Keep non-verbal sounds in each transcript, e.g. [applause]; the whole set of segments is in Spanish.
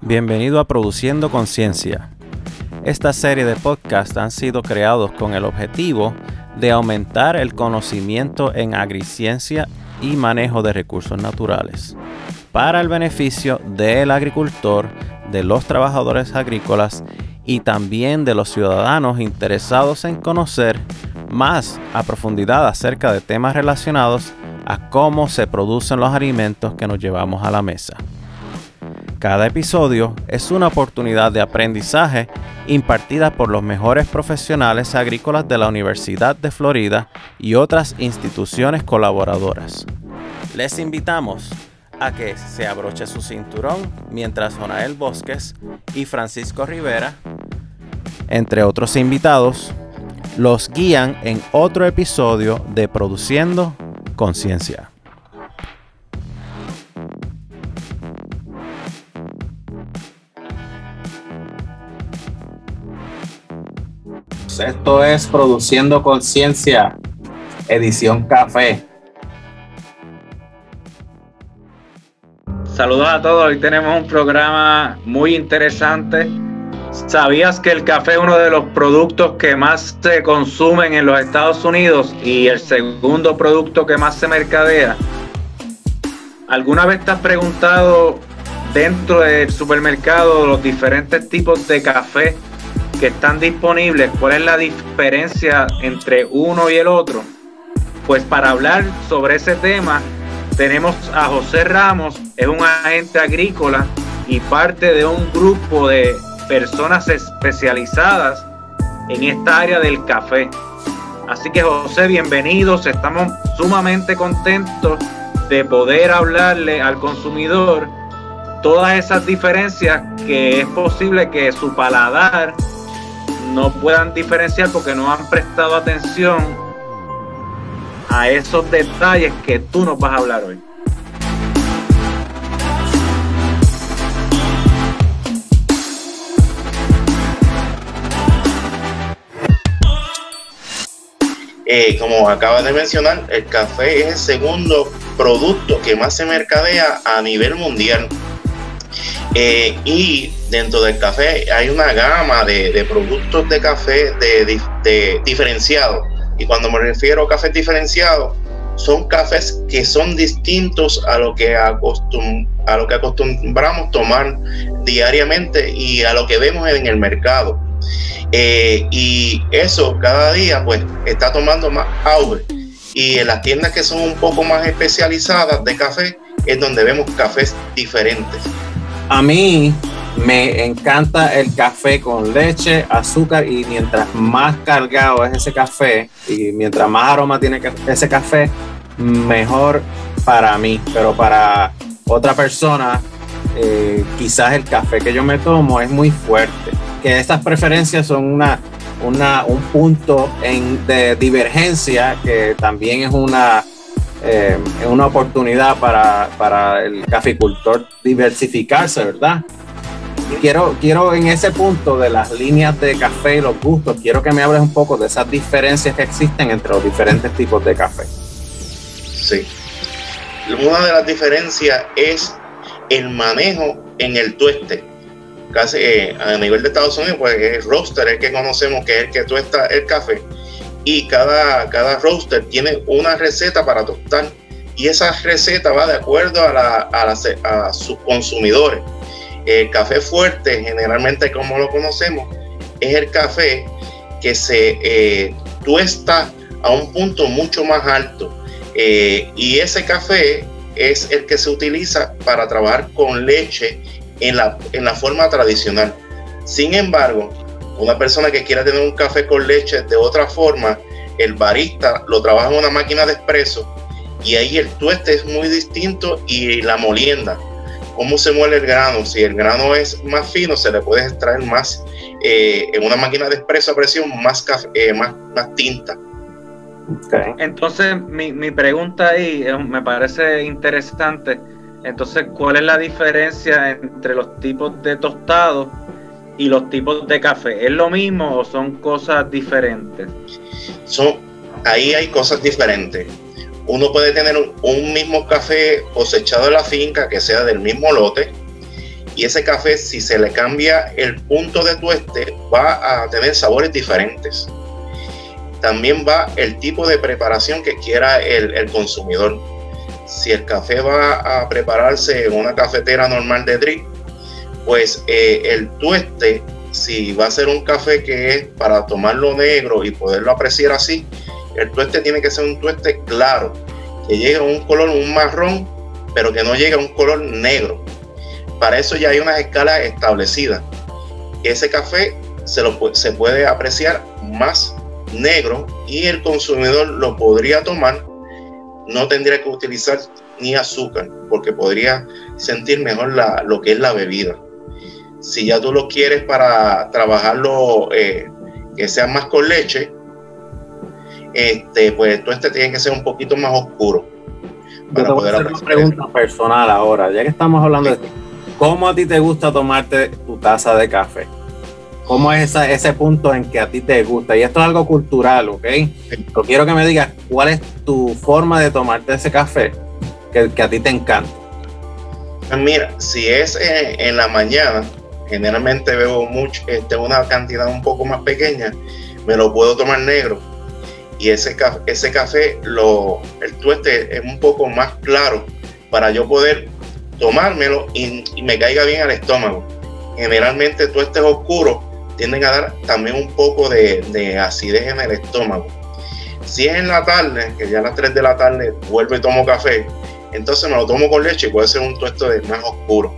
Bienvenido a Produciendo Conciencia. Esta serie de podcasts han sido creados con el objetivo de aumentar el conocimiento en agriciencia y manejo de recursos naturales para el beneficio del agricultor, de los trabajadores agrícolas y también de los ciudadanos interesados en conocer más a profundidad acerca de temas relacionados a cómo se producen los alimentos que nos llevamos a la mesa. Cada episodio es una oportunidad de aprendizaje impartida por los mejores profesionales agrícolas de la Universidad de Florida y otras instituciones colaboradoras. Les invitamos a que se abroche su cinturón mientras Jonael Bosques y Francisco Rivera, entre otros invitados, los guían en otro episodio de Produciendo Conciencia. Esto es Produciendo Conciencia, edición café. Saludos a todos, hoy tenemos un programa muy interesante. ¿Sabías que el café es uno de los productos que más se consumen en los Estados Unidos y el segundo producto que más se mercadea? ¿Alguna vez te has preguntado dentro del supermercado los diferentes tipos de café que están disponibles, ¿cuál es la diferencia entre uno y el otro? Pues para hablar sobre ese tema tenemos a José Ramos, es un agente agrícola y parte de un grupo de personas especializadas en esta área del café. Así que José, bienvenidos, estamos sumamente contentos de poder hablarle al consumidor todas esas diferencias que es posible que su paladar no puedan diferenciar porque no han prestado atención a esos detalles que tú nos vas a hablar hoy. Eh, como acabas de mencionar, el café es el segundo producto que más se mercadea a nivel mundial. Eh, y dentro del café hay una gama de, productos de café de, diferenciados. Y cuando me refiero a cafés diferenciados, son cafés que son distintos a lo que, acostum a lo que acostumbramos tomar diariamente y a lo que vemos en el mercado. Eh, y eso cada día pues está tomando más auge. Y en las tiendas que son un poco más especializadas de café es donde vemos cafés diferentes. A mí me encanta el café con leche, azúcar y mientras más cargado es ese café y mientras más aroma tiene ese café, mejor para mí. Pero para otra persona, eh, quizás el café que yo me tomo es muy fuerte. Que estas preferencias son una, una, un punto de divergencia que también es una eh, una oportunidad para, para, el caficultor diversificarse, ¿verdad? quiero, quiero en ese punto de las líneas de café y los gustos, quiero que me hables un poco de esas diferencias que existen entre los diferentes tipos de café. Sí. Una de las diferencias es el manejo en el tueste. Casi eh, a nivel de Estados Unidos, pues el roaster es el que conocemos que es el que tuesta el café y cada, cada roaster tiene una receta para tostar y esa receta va de acuerdo a, la, a, sus consumidores. El café fuerte, generalmente como lo conocemos, es el café que se eh, tuesta a un punto mucho más alto. Eh, y ese café es el que se utiliza para trabajar con leche en la, en la forma tradicional. Sin embargo, una persona que quiera tener un café con leche de otra forma, el barista lo trabaja en una máquina de espresso y ahí el tueste es muy distinto y la molienda, cómo se muele el grano, si el grano es más fino se le puede extraer más eh, en una máquina de espresso a presión más, eh, más, más tinta. Entonces mi, mi pregunta ahí eh, me parece interesante. Entonces, ¿cuál es la diferencia entre los tipos de tostados y los tipos de café? ¿Es lo mismo o son cosas diferentes? Son, ahí hay cosas diferentes. Uno puede tener un, mismo café cosechado de la finca que sea del mismo lote y ese café si se le cambia el punto de tueste va a tener sabores diferentes. También va el tipo de preparación que quiera el, consumidor. Si el café va a prepararse en una cafetera normal de drip, pues eh, el tueste, si va a ser un café que es para tomarlo negro y poderlo apreciar así, el tueste tiene que ser un tueste claro, que llegue a un color, un marrón, pero que no llegue a un color negro. Para eso ya hay unas escalas establecidas. Ese café se, lo, se puede apreciar más negro y el consumidor lo podría tomar, no tendría que utilizar ni azúcar, porque podría sentir mejor la, lo que es la bebida. Si ya tú lo quieres para trabajarlo eh, que sea más con leche, este, pues todo este tiene que ser un poquito más oscuro. Para Yo te voy a hacer una pregunta personal ahora, ya que estamos hablando de ¿cómo a ti te gusta tomarte tu taza de café? ¿Cómo es ese punto en que a ti te gusta? Y esto es algo cultural, ¿ok? Pero quiero que me digas cuál es tu forma de tomarte ese café que, a ti te encanta. Pues mira, si es en, la mañana, generalmente bebo mucho, este, una cantidad un poco más pequeña, me lo puedo tomar negro y ese, ese café, lo, el tueste es un poco más claro para yo poder tomármelo y, me caiga bien al estómago. Generalmente tuestes oscuros tienden a dar también un poco de, acidez en el estómago. Si es en la tarde, que ya a las 3 de la tarde vuelvo y tomo café, entonces me lo tomo con leche y puede ser un tueste más oscuro.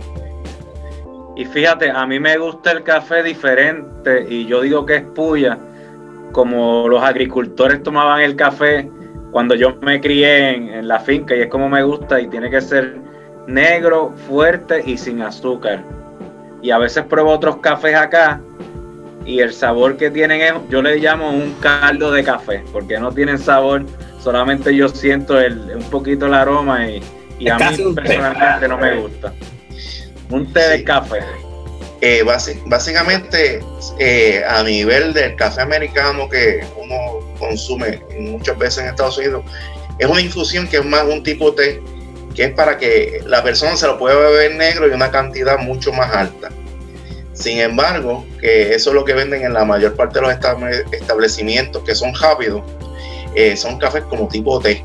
Y fíjate, a mí me gusta el café diferente y yo digo que es puya como los agricultores tomaban el café cuando yo me crié en, la finca y es como me gusta y tiene que ser negro, fuerte y sin azúcar. Y a veces pruebo otros cafés acá y el sabor que tienen es, yo le llamo un caldo de café, porque no tienen sabor, solamente yo siento el, un poquito el aroma y, a mí personalmente no me gusta. Un té de café. Eh, básicamente, eh, a nivel del café americano que uno consume muchas veces en Estados Unidos, es una infusión que es más un tipo té, que es para que la persona se lo pueda beber negro y una cantidad mucho más alta. Sin embargo, que eso es lo que venden en la mayor parte de los establecimientos que son rápidos, eh, son cafés como tipo té.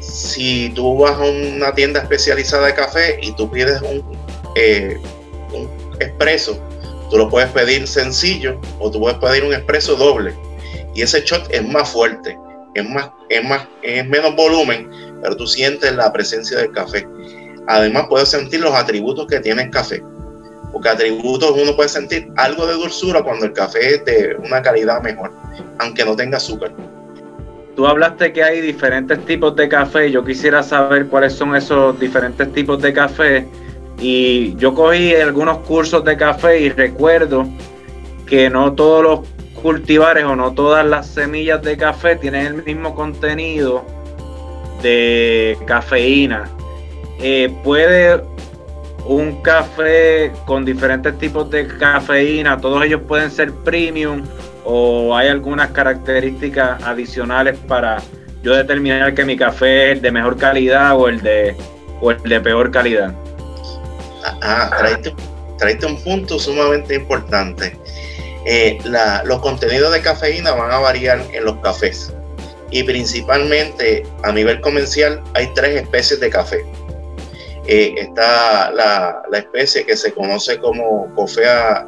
Si tú vas a una tienda especializada de café y tú pides un, un expreso, tú lo puedes pedir sencillo o tú puedes pedir un expreso doble. Y ese shot es más fuerte, es, más, es, más, es menos volumen, pero tú sientes la presencia del café. Además, puedes sentir los atributos que tiene el café. Porque atributos uno puede sentir algo de dulzura cuando el café es de una calidad mejor, aunque no tenga azúcar. Tú hablaste que hay diferentes tipos de café. Yo quisiera saber cuáles son esos diferentes tipos de café y yo cogí algunos cursos de café y recuerdo que no todos los cultivares o no todas las semillas de café tienen el mismo contenido de cafeína. Eh, puede un café con diferentes tipos de cafeína, todos ellos pueden ser premium o hay algunas características adicionales para yo determinar que mi café es de mejor calidad o el de, o el de peor calidad. Ah, traiste, un punto sumamente importante. Eh, los contenidos de cafeína van a variar en los cafés y principalmente a nivel comercial hay tres especies de café. Está la, especie que se conoce como Cofea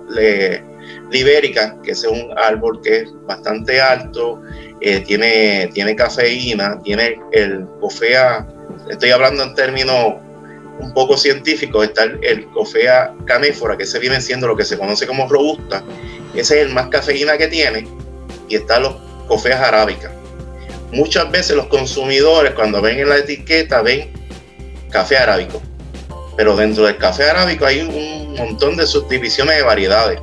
libérica, que es un árbol que es bastante alto, eh, tiene, tiene cafeína, tiene el Cofea, estoy hablando en términos un poco científico está el, cofea canéfora, que se viene siendo lo que se conoce como robusta. Ese es el más cafeína que tiene. Y están los cofeas arábicas. Muchas veces los consumidores cuando ven en la etiqueta ven café arábico. Pero dentro del café arábico hay un montón de subdivisiones de variedades.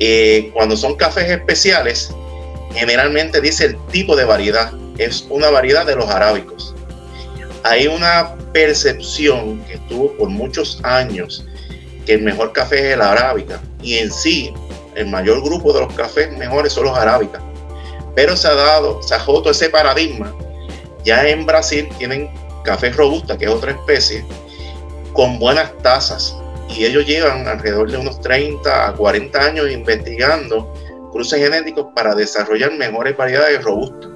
Eh, cuando son cafés especiales, generalmente dice el tipo de variedad. Es una variedad de los arábicos. Hay una percepción que tuvo por muchos años que el mejor café es el arábica y en sí el mayor grupo de los cafés mejores son los arábicas Pero se ha dado, se ha roto ese paradigma. Ya en Brasil tienen café robusta, que es otra especie, con buenas tasas. Y ellos llevan alrededor de unos 30 a 40 años investigando cruces genéticos para desarrollar mejores variedades de robusta.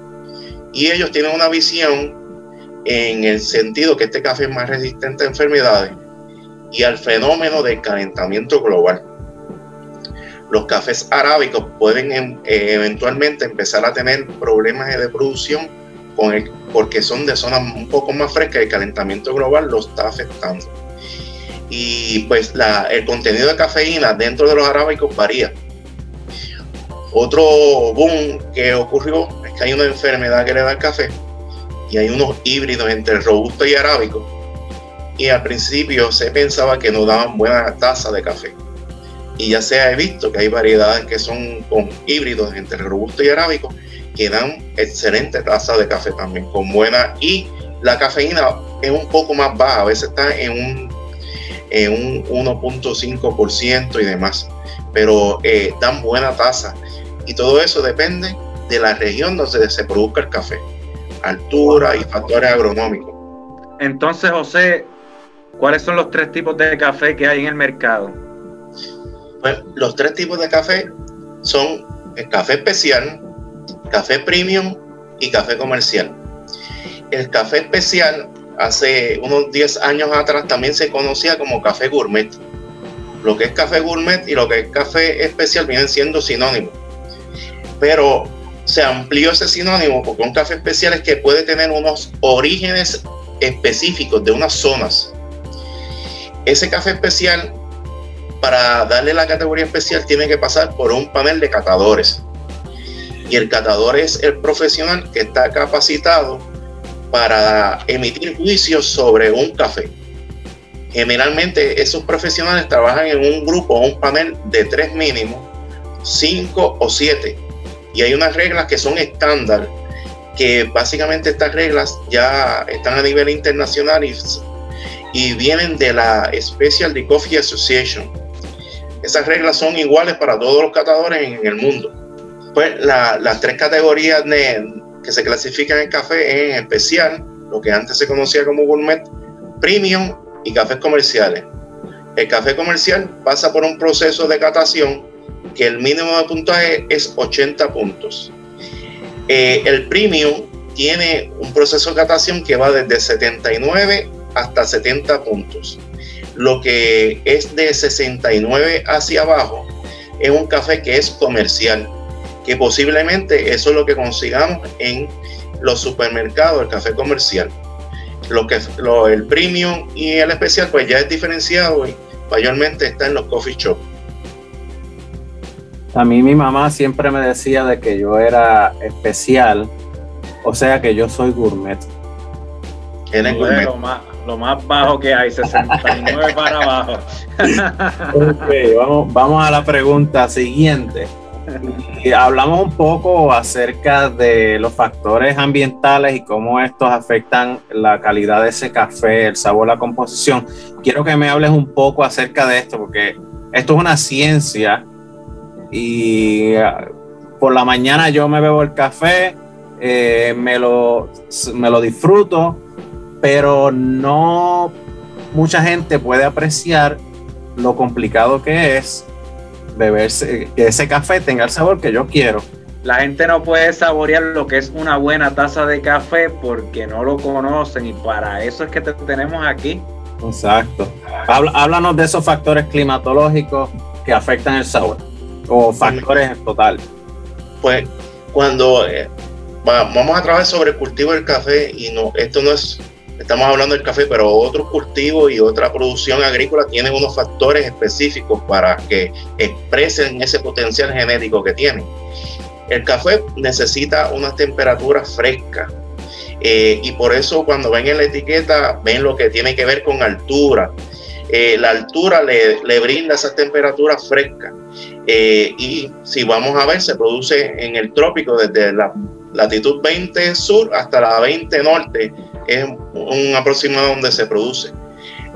Y ellos tienen una visión en el sentido que este café es más resistente a enfermedades y al fenómeno del calentamiento global. Los cafés arábicos pueden em, eh, eventualmente empezar a tener problemas de producción porque son de zonas un poco más frescas y el calentamiento global los está afectando. Y pues el contenido de cafeína dentro de los arábicos varía. Otro boom que ocurrió es que hay una enfermedad que le da el café y hay unos híbridos entre robusto y arábico. Y al principio se pensaba que no daban buena tasa de café. Y ya se ha visto que hay variedades que son con híbridos entre robusto y arábico que dan excelente tasa de café también, con buena. Y la cafeína es un poco más baja, a veces está en un, en un 1.5% y demás, pero eh, dan buena tasa. Y todo eso depende de la región donde se produzca el café altura y factores agronómicos. Entonces, José, ¿cuáles son los tres tipos de café que hay en el mercado? Pues los tres tipos de café son el café especial, café premium y café comercial. El café especial hace unos 10 años atrás también se conocía como café gourmet. Lo que es café gourmet y lo que es café especial vienen siendo sinónimos. Pero se amplió ese sinónimo porque un café especial es que puede tener unos orígenes específicos de unas zonas. Ese café especial, para darle la categoría especial, tiene que pasar por un panel de catadores. Y el catador es el profesional que está capacitado para emitir juicios sobre un café. Generalmente esos profesionales trabajan en un grupo o un panel de tres mínimos, cinco o siete y hay unas reglas que son estándar, que básicamente estas reglas ya están a nivel internacional y, vienen de la Special Coffee Association. Esas reglas son iguales para todos los catadores en, el mundo. Pues las tres categorías que se clasifican en café en especial, lo que antes se conocía como gourmet, premium y cafés comerciales. El café comercial pasa por un proceso de catación que el mínimo de puntaje es 80 puntos. Eh, el premium tiene un proceso de catación que va desde 79 hasta 70 puntos. Lo que es de 69 hacia abajo es un café que es comercial, que posiblemente eso es lo que consigamos en los supermercados, el café comercial. Lo que lo, el premium y el especial pues ya es diferenciado y mayormente está en los coffee shops. A mí mi mamá siempre me decía de que yo era especial, o sea que yo soy gourmet. gourmet? Lo, más, lo más bajo que hay, 69 para abajo. [laughs] vamos, vamos a la pregunta siguiente. Hablamos un poco acerca de los factores ambientales y cómo estos afectan la calidad de ese café, el sabor, la composición. Quiero que me hables un poco acerca de esto, porque esto es una ciencia y ah, por la mañana yo me bebo el café, eh, me, lo, me lo disfruto, pero no mucha gente puede apreciar lo complicado que es beberse, que ese café tenga el sabor que yo quiero. La gente no puede saborear lo que es una buena taza de café porque no lo conocen y para eso es que te tenemos aquí. Exacto. Háblanos de esos factores climatológicos que afectan el sabor o factores totales? Pues cuando eh, vamos a trabajar sobre el cultivo del café y no, esto no es, estamos hablando del café, pero otros cultivos y otra producción agrícola tienen unos factores específicos para que expresen ese potencial genético que tienen. El café necesita una temperatura fresca eh, y por eso cuando ven en la etiqueta ven lo que tiene que ver con altura. Eh, la altura le, brinda esa temperatura fresca eh, y si vamos a ver, se produce en el trópico desde la latitud 20 sur hasta la 20 norte, es un aproximado donde se produce.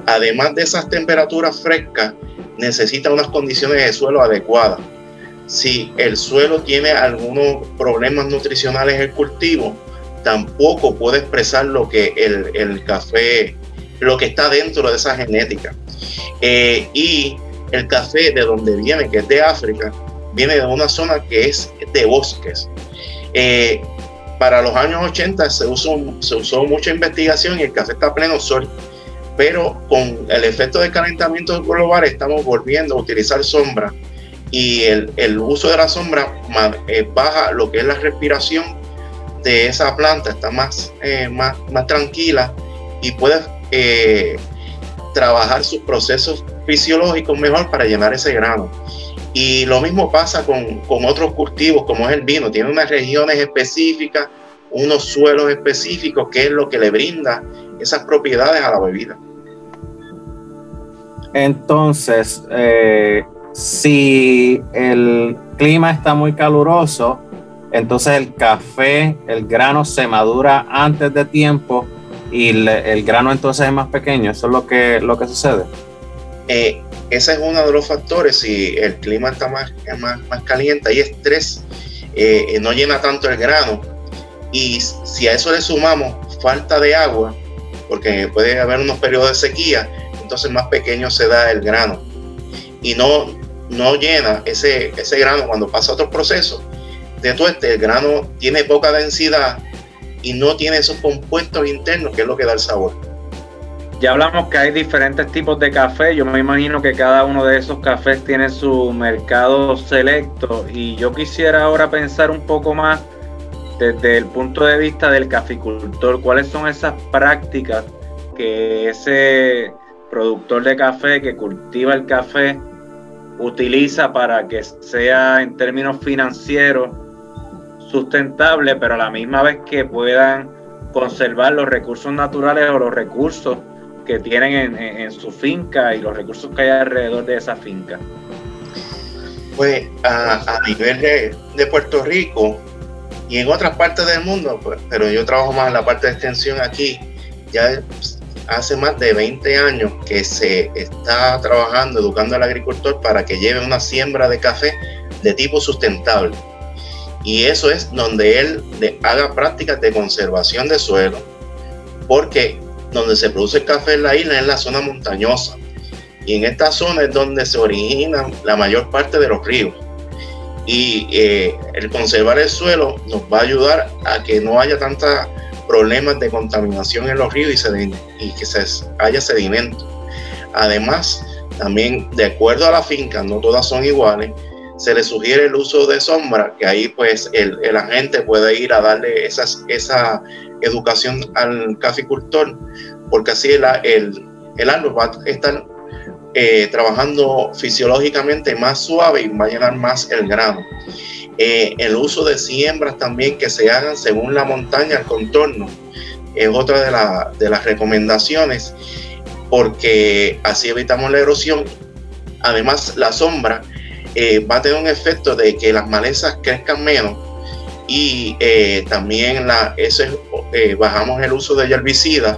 Además de esas temperaturas frescas, necesita unas condiciones de suelo adecuadas. si el suelo tiene algunos problemas nutricionales en el cultivo, tampoco puede expresar lo que el, café, lo que está dentro de esa genética. Eh, y el café de donde viene, que es de África, viene de una zona que es de bosques. Eh, para los años 80 se usó, mucha investigación y el café está pleno sol, pero con el efecto de calentamiento global estamos volviendo a utilizar sombra y el, uso de la sombra eh, baja lo que es la respiración de esa planta, está más, eh, tranquila y puede trabajar sus procesos fisiológicos mejor para llenar ese grano. Y lo mismo pasa con, otros cultivos como es el vino, tiene unas regiones específicas, unos suelos específicos, que es lo que le brinda esas propiedades a la bebida. Entonces, eh, si el clima está muy caluroso, entonces el café, el grano se madura antes de tiempo y el grano entonces es más pequeño. Eso es lo que, lo que sucede. Eh, ese es uno de los factores. Si el clima está más, más, más caliente, hay estrés, eh, no llena tanto el grano. Y si a eso le sumamos falta de agua, porque puede haber unos periodos de sequía, entonces más pequeño se da el grano. Y no, no llena ese, ese grano cuando pasa otro proceso de tueste, el grano tiene poca densidad y no tiene esos compuestos internos que es lo que da el sabor. Ya hablamos que hay diferentes tipos de café. Yo me imagino que cada uno de esos cafés tiene su mercado selecto. Y yo quisiera ahora pensar un poco más desde el punto de vista del caficultor. ¿Cuáles son esas prácticas que ese productor de café que cultiva el café utiliza para que sea en términos financieros sustentable, pero a la misma vez que puedan conservar los recursos naturales o los recursos que tienen en, su finca y los recursos que hay alrededor de esa finca? Pues a, nivel de, Puerto Rico y en otras partes del mundo, pues, pero yo trabajo más en la parte de extensión aquí, ya hace más de 20 años que se está trabajando, educando al agricultor para que lleve una siembra de café de tipo sustentable. Y eso es donde él haga prácticas de conservación de suelo, porque donde se produce el café en la isla es la zona montañosa. Y en esta zona es donde se originan la mayor parte de los ríos. Y eh, el conservar el suelo nos va a ayudar a que no haya tantos problemas de contaminación en los ríos y, y que se haya sedimento. Además, también de acuerdo a la finca, no todas son iguales, se le sugiere el uso de sombra, que ahí pues el, el agente puede ir a darle esas, esa educación al caficultor, porque así el, el, el árbol va a estar eh, trabajando fisiológicamente más suave y va a llenar más el grano. Eh, el uso de siembras también que se hagan según la montaña, el contorno, es otra de, de las recomendaciones, porque así evitamos la erosión. Además, la sombra eh, va a tener un efecto de que las malezas crezcan menos y eh, también la, eh, bajamos el uso de herbicidas.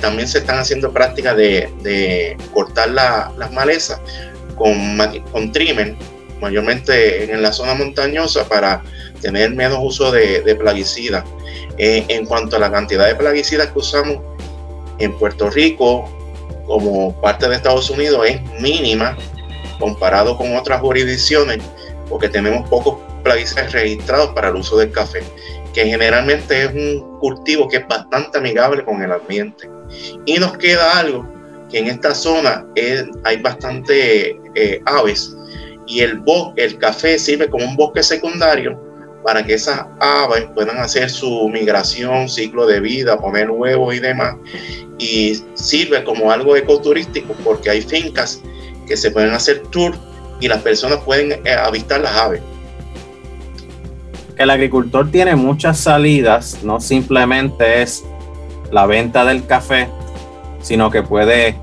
también se están haciendo prácticas de, cortar las malezas con, con trimmer, mayormente en la zona montañosa para tener menos uso de, de plaguicidas. en cuanto a la cantidad de plaguicidas que usamos en Puerto Rico como parte de Estados Unidos es mínima comparado con otras jurisdicciones, porque tenemos pocos plaguicidas registrados para el uso del café, que generalmente es un cultivo que es bastante amigable con el ambiente. Y nos queda algo, que en esta zona hay bastante eh, aves y el, el café sirve como un bosque secundario para que esas aves puedan hacer su migración, ciclo de vida, poner huevos y demás. Y sirve como algo ecoturístico porque hay fincas que se pueden hacer tours y las personas pueden eh, avistar las aves. El agricultor tiene muchas salidas, no simplemente es la venta del café, sino que puede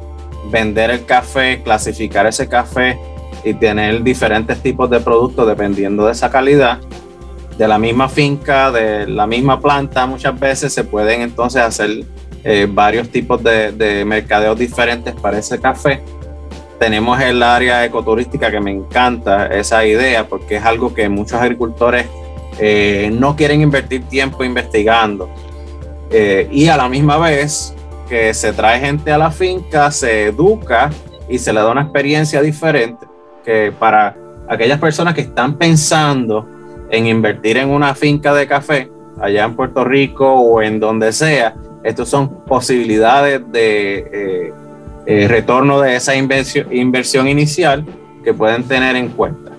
vender el café, clasificar ese café y tener diferentes tipos de productos dependiendo de esa calidad. De la misma finca, de la misma planta, muchas veces se pueden entonces hacer eh, varios tipos de, de mercadeos diferentes para ese café tenemos el área ecoturística que me encanta esa idea porque es algo que muchos agricultores eh, no quieren invertir tiempo investigando. Eh, y a la misma vez que se trae gente a la finca, se educa y se le da una experiencia diferente que para aquellas personas que están pensando en invertir en una finca de café allá en Puerto Rico o en donde sea, estas son posibilidades de eh, eh, retorno de esa inversión, inicial que pueden tener en cuenta.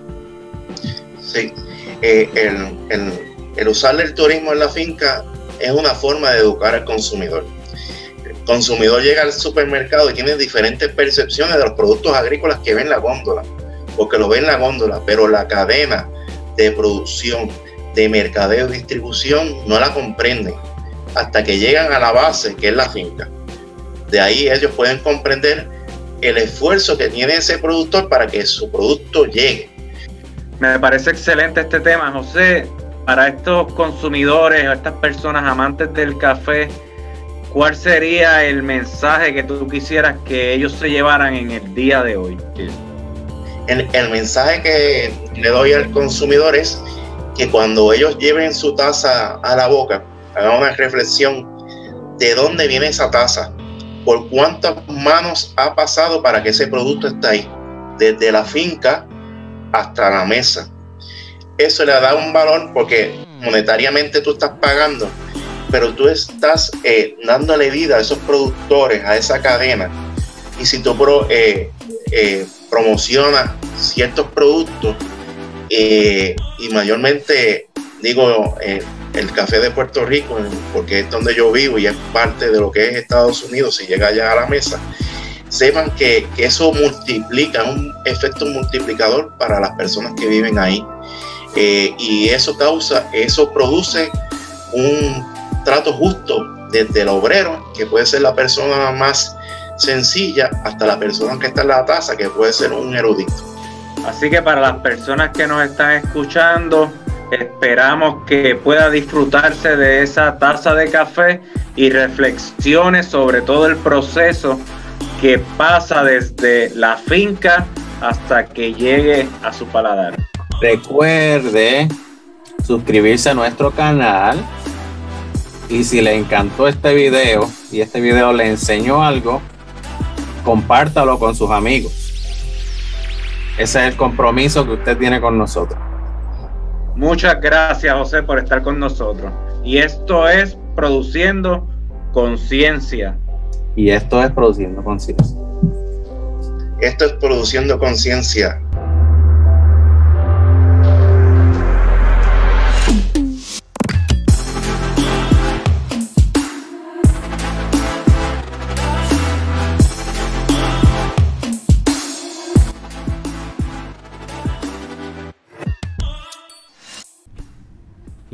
Sí, eh, el, el, usar el turismo en la finca es una forma de educar al consumidor. El consumidor llega al supermercado y tiene diferentes percepciones de los productos agrícolas que ven la góndola, porque lo ven la góndola, pero la cadena de producción, de mercadeo y distribución no la comprenden hasta que llegan a la base, que es la finca. De ahí ellos pueden comprender el esfuerzo que tiene ese productor para que su producto llegue. Me parece excelente este tema, José. Para estos consumidores o estas personas amantes del café, ¿cuál sería el mensaje que tú quisieras que ellos se llevaran en el día de hoy? El, el mensaje que le doy al consumidor es que cuando ellos lleven su taza a la boca, hagan una reflexión de dónde viene esa taza, por cuántas manos ha pasado para que ese producto esté ahí, desde la finca hasta la mesa. Eso le da un valor porque monetariamente tú estás pagando, pero tú estás eh, dándole vida a esos productores, a esa cadena. Y si tú eh, eh, promocionas ciertos productos, y mayormente digo, el café de Puerto Rico, porque es donde yo vivo y es parte de lo que es Estados Unidos, si llega allá a la mesa, sepan que, eso multiplica, un efecto multiplicador para las personas que viven ahí. Eh, y eso causa, eso produce un trato justo desde el obrero, que puede ser la persona más sencilla, hasta la persona que está en la taza, que puede ser un erudito. Así que para las personas que nos están escuchando, Esperamos que pueda disfrutarse de esa taza de café y reflexiones sobre todo el proceso que pasa desde la finca hasta que llegue a su paladar. Recuerde suscribirse a nuestro canal y si le encantó este video y este video le enseñó algo, compártalo con sus amigos. Ese es el compromiso que usted tiene con nosotros. Muchas gracias, José, por estar con nosotros. Y esto es Produciendo Conciencia. Y esto es Produciendo Conciencia. Esto es Produciendo Conciencia.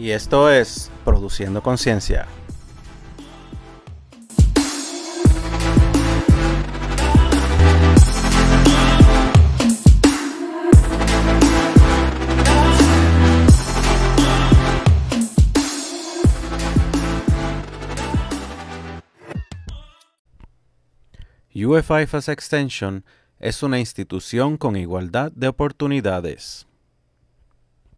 Y esto es Produciendo Conciencia. UFIFAS Extension es una institución con igualdad de oportunidades.